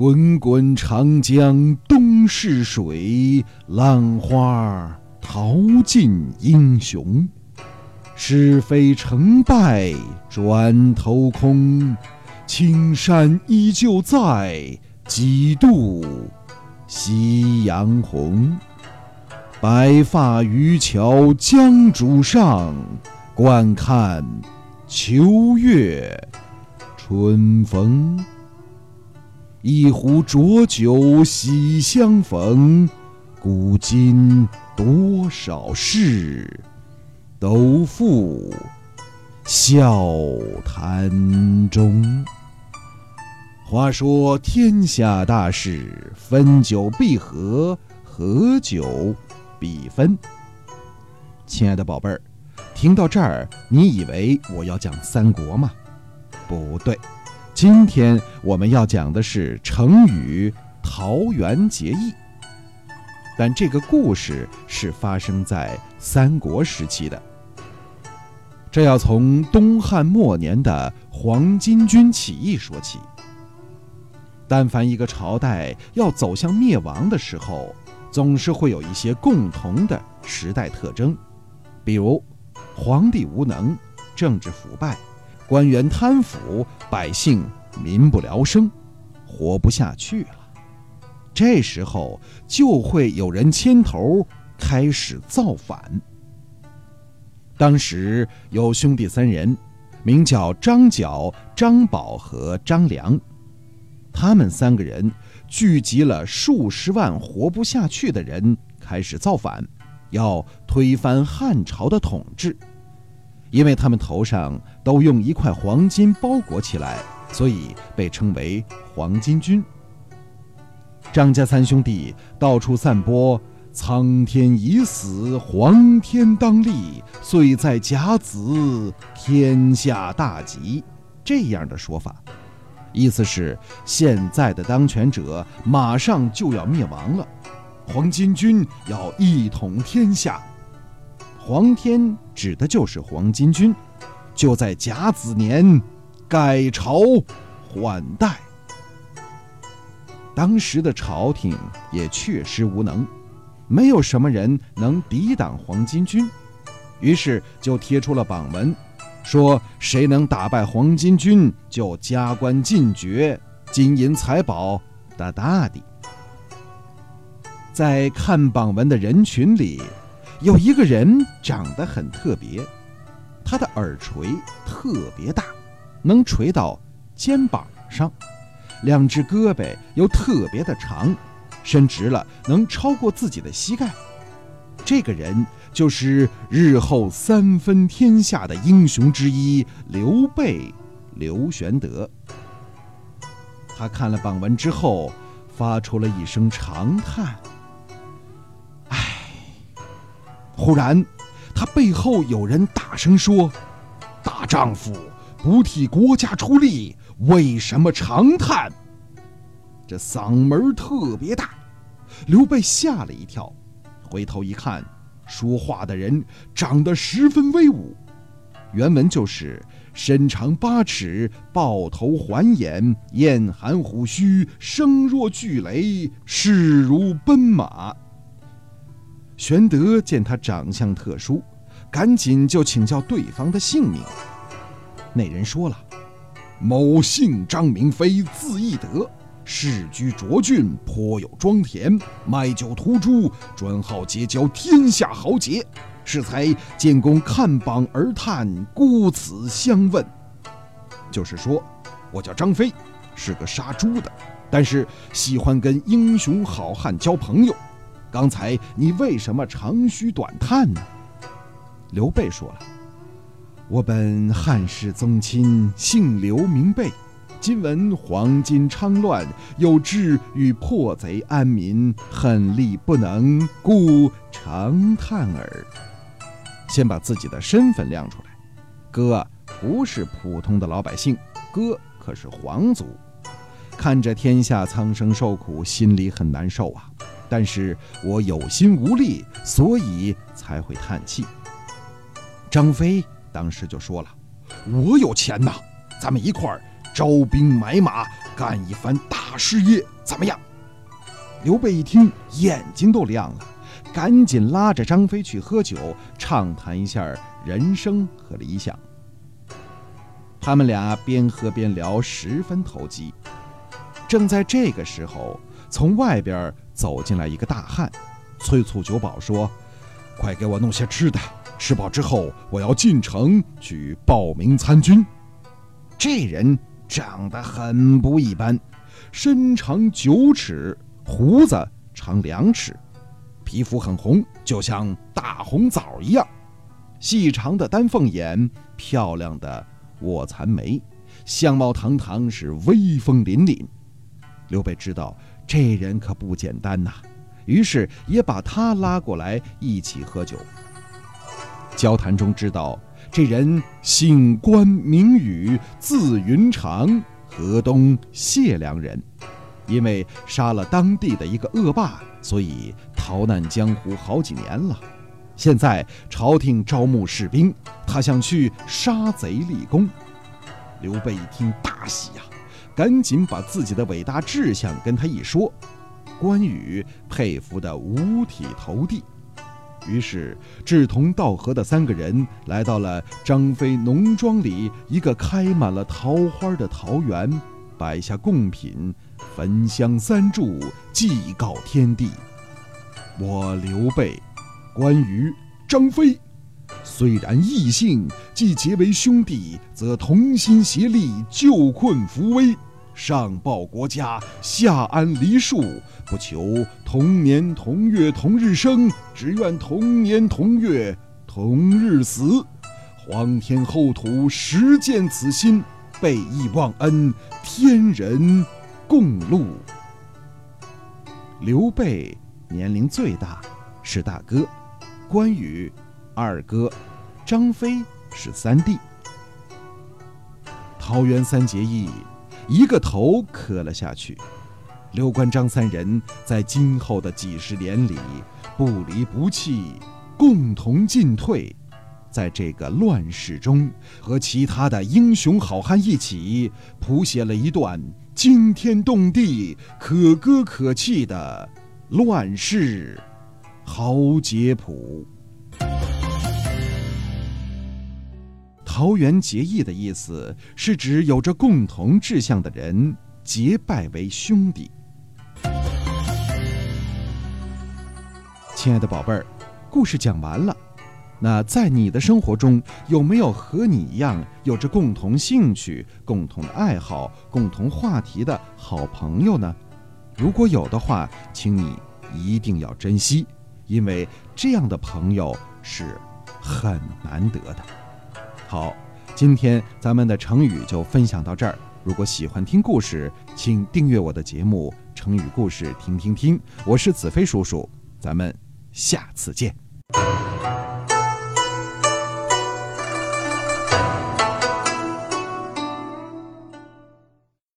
滚滚长江东逝水，浪花淘尽英雄。是非成败转头空，青山依旧在，几度夕阳红。白发渔樵江渚上，惯看秋月春风。一壶浊酒喜相逢，古今多少事，都付笑谈中。话说天下大事，分久必合，合久。必分，亲爱的宝贝儿，听到这儿，你以为我要讲三国吗？不对，今天我们要讲的是成语“桃园结义”。但这个故事是发生在三国时期的。这要从东汉末年的黄巾军起义说起。但凡一个朝代要走向灭亡的时候，总是会有一些共同的时代特征，比如皇帝无能、政治腐败、官员贪腐、百姓民不聊生，活不下去了。这时候就会有人牵头开始造反。当时有兄弟三人，名叫张角、张宝和张良，他们三个人。聚集了数十万活不下去的人，开始造反，要推翻汉朝的统治。因为他们头上都用一块黄金包裹起来，所以被称为黄巾军。张家三兄弟到处散播“苍天已死，黄天当立，岁在甲子，天下大吉”这样的说法。意思是现在的当权者马上就要灭亡了，黄巾军要一统天下。黄天指的就是黄巾军，就在甲子年改朝换代。当时的朝廷也确实无能，没有什么人能抵挡黄巾军，于是就贴出了榜文。说谁能打败黄巾军，就加官进爵，金银财宝大大的。在看榜文的人群里，有一个人长得很特别，他的耳垂特别大，能垂到肩膀上，两只胳膊又特别的长，伸直了能超过自己的膝盖。这个人。就是日后三分天下的英雄之一刘备，刘玄德。他看了榜文之后，发出了一声长叹：“忽然，他背后有人大声说：“大丈夫不替国家出力，为什么长叹？”这嗓门特别大，刘备吓了一跳，回头一看。说话的人长得十分威武，原文就是身长八尺，豹头环眼，燕寒虎须，声若巨雷，势如奔马。玄德见他长相特殊，赶紧就请教对方的姓名。那人说了：“某姓张，名飞，字翼德。”世居涿郡，颇有庄田，卖酒屠猪，专好结交天下豪杰。适才建功看榜而叹，故此相问。就是说，我叫张飞，是个杀猪的，但是喜欢跟英雄好汉交朋友。刚才你为什么长吁短叹呢？刘备说了：“我本汉室宗亲，姓刘名备。”今闻黄巾昌乱，有志与破贼安民，恨力不能，故长叹耳。先把自己的身份亮出来，哥不是普通的老百姓，哥可是皇族。看着天下苍生受苦，心里很难受啊。但是我有心无力，所以才会叹气。张飞当时就说了：“我有钱呐，咱们一块儿。”招兵买马，干一番大事业，怎么样？”刘备一听，眼睛都亮了，赶紧拉着张飞去喝酒，畅谈一下人生和理想。他们俩边喝边聊，十分投机。正在这个时候，从外边走进来一个大汉，催促酒保说：“快给我弄些吃的，吃饱之后我要进城去报名参军。”这人长得很不一般，身长九尺，胡子长两尺，皮肤很红，就像大红枣一样，细长的丹凤眼，漂亮的卧蚕眉，相貌堂堂，是威风凛凛。刘备知道这人可不简单呐，于是也把他拉过来一起喝酒。交谈中知道。这人姓关名羽，字云长，河东解良人。因为杀了当地的一个恶霸，所以逃难江湖好几年了。现在朝廷招募士兵，他想去杀贼立功。刘备一听大喜呀，赶紧把自己的伟大志向跟他一说。关羽佩服得五体投地。于是，志同道合的三个人来到了张飞农庄里一个开满了桃花的桃园，摆下贡品，焚香三炷，祭告天地：我刘备、关羽、张飞，虽然异姓，既结为兄弟，则同心协力，救困扶危。上报国家，下安黎庶，不求同年同月同日生，只愿同年同月同日死。皇天厚土，实践此心，备义忘恩，天人共戮。刘备年龄最大，是大哥；关羽二哥；张飞是三弟。桃园三结义。一个头磕了下去，刘关张三人在今后的几十年里不离不弃，共同进退，在这个乱世中，和其他的英雄好汉一起谱写了一段惊天动地、可歌可泣的乱世豪杰谱。桃园结义的意思是指有着共同志向的人结拜为兄弟。亲爱的宝贝儿，故事讲完了。那在你的生活中有没有和你一样有着共同兴趣、共同爱好、共同话题的好朋友呢？如果有的话，请你一定要珍惜，因为这样的朋友是很难得的。好，今天咱们的成语就分享到这儿。如果喜欢听故事，请订阅我的节目《成语故事听听听》，我是子飞叔叔，咱们下次见。